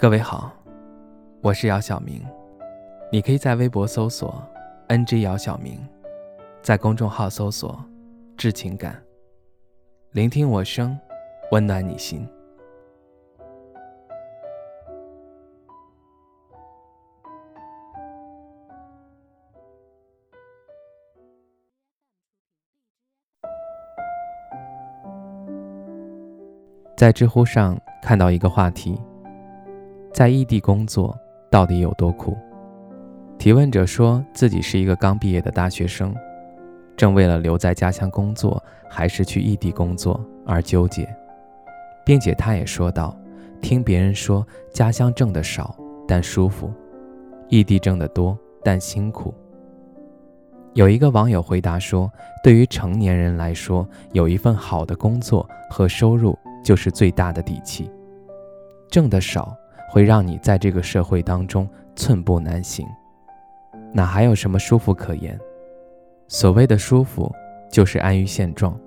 各位好，我是姚晓明，你可以在微博搜索 “ng 姚晓明”，在公众号搜索“致情感”，聆听我声，温暖你心。在知乎上看到一个话题。在异地工作到底有多苦？提问者说自己是一个刚毕业的大学生，正为了留在家乡工作还是去异地工作而纠结，并且他也说道：“听别人说家乡挣的少但舒服，异地挣得多但辛苦。”有一个网友回答说：“对于成年人来说，有一份好的工作和收入就是最大的底气，挣得少。”会让你在这个社会当中寸步难行，哪还有什么舒服可言？所谓的舒服，就是安于现状，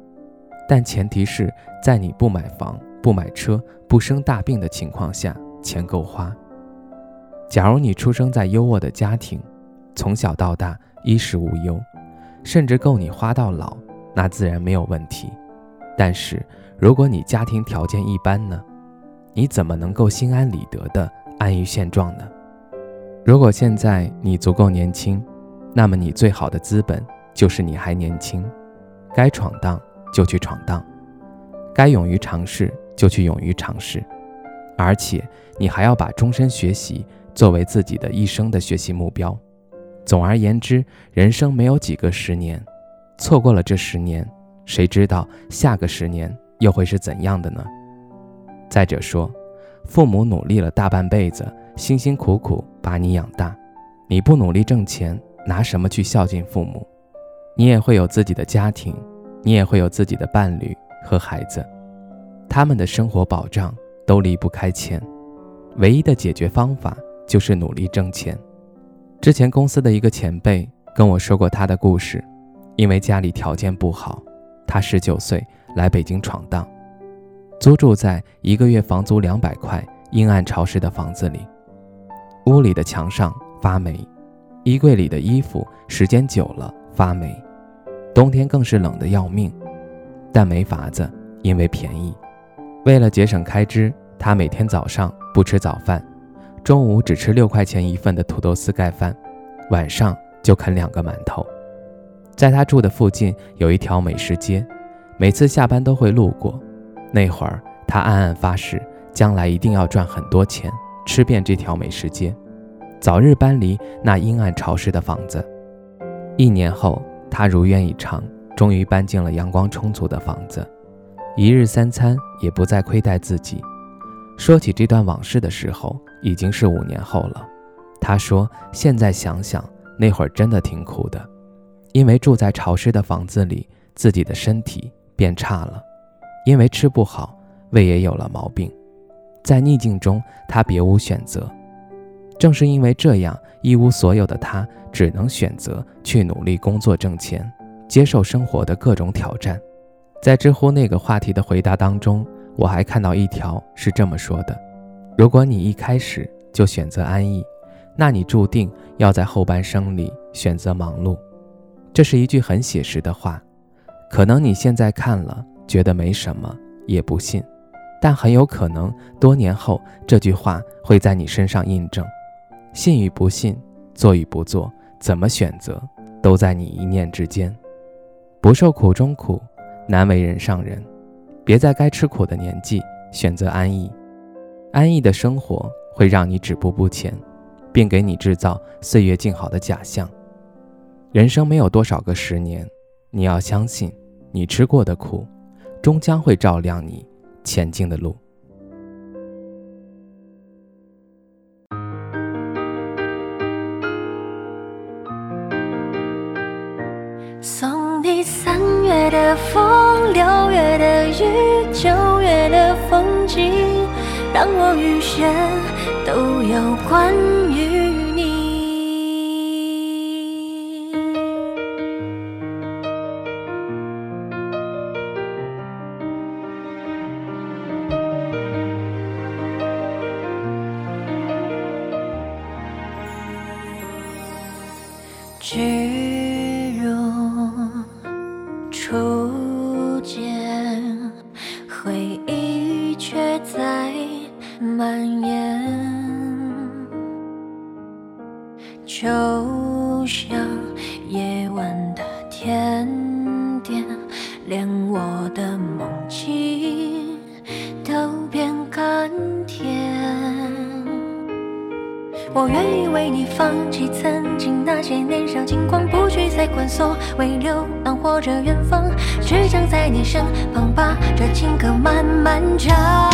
但前提是在你不买房、不买车、不生大病的情况下，钱够花。假如你出生在优渥的家庭，从小到大衣食无忧，甚至够你花到老，那自然没有问题。但是如果你家庭条件一般呢？你怎么能够心安理得的安于现状呢？如果现在你足够年轻，那么你最好的资本就是你还年轻，该闯荡就去闯荡，该勇于尝试就去勇于尝试，而且你还要把终身学习作为自己的一生的学习目标。总而言之，人生没有几个十年，错过了这十年，谁知道下个十年又会是怎样的呢？再者说，父母努力了大半辈子，辛辛苦苦把你养大，你不努力挣钱，拿什么去孝敬父母？你也会有自己的家庭，你也会有自己的伴侣和孩子，他们的生活保障都离不开钱，唯一的解决方法就是努力挣钱。之前公司的一个前辈跟我说过他的故事，因为家里条件不好，他十九岁来北京闯荡。租住在一个月房租两百块、阴暗潮湿的房子里，屋里的墙上发霉，衣柜里的衣服时间久了发霉，冬天更是冷得要命。但没法子，因为便宜。为了节省开支，他每天早上不吃早饭，中午只吃六块钱一份的土豆丝盖饭，晚上就啃两个馒头。在他住的附近有一条美食街，每次下班都会路过。那会儿，他暗暗发誓，将来一定要赚很多钱，吃遍这条美食街，早日搬离那阴暗潮湿的房子。一年后，他如愿以偿，终于搬进了阳光充足的房子，一日三餐也不再亏待自己。说起这段往事的时候，已经是五年后了。他说：“现在想想，那会儿真的挺苦的，因为住在潮湿的房子里，自己的身体变差了。”因为吃不好，胃也有了毛病，在逆境中，他别无选择。正是因为这样一无所有的他，只能选择去努力工作挣钱，接受生活的各种挑战。在知乎那个话题的回答当中，我还看到一条是这么说的：如果你一开始就选择安逸，那你注定要在后半生里选择忙碌。这是一句很写实的话，可能你现在看了。觉得没什么，也不信，但很有可能多年后这句话会在你身上印证。信与不信，做与不做，怎么选择，都在你一念之间。不受苦中苦，难为人上人。别在该吃苦的年纪选择安逸，安逸的生活会让你止步不前，并给你制造岁月静好的假象。人生没有多少个十年，你要相信，你吃过的苦。终将会照亮你前进的路。送你三月的风，六月的雨，九月的风景，让我余生都有关于。只如初见，回忆却在蔓延，就像夜晚的甜点，连我的梦境都变甘甜。我愿意为你放弃曾经那些年少轻狂，不去再管所谓流浪或者远方，只想在你身旁把这情歌慢慢唱。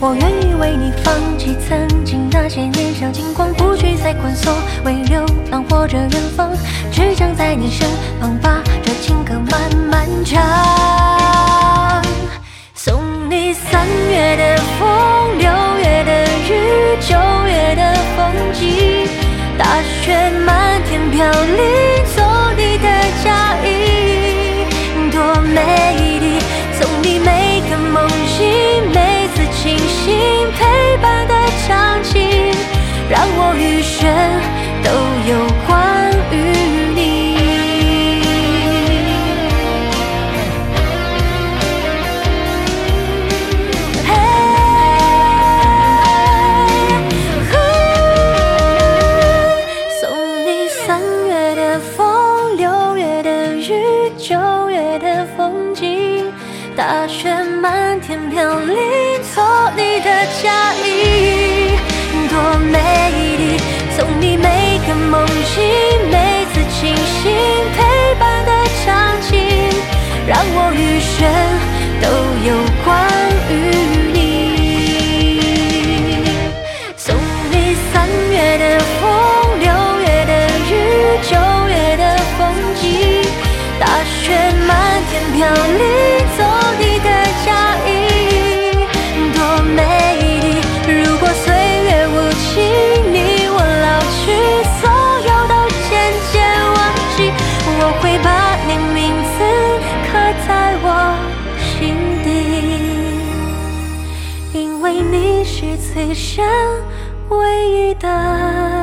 我愿意为你放弃曾经那些年少轻狂，不去再管所谓流浪或者远方，只想在你身旁把这情歌慢慢唱。送你三月的风，六月的雨，九月的风景，大雪漫天飘零，大雪漫天飘零，做你的嫁衣，多美丽。送你每个梦境，每次清醒陪伴的场景，让我余生都有关于你。送你三月的风，六月的雨，九月的风景，大雪漫天飘零，此生唯一的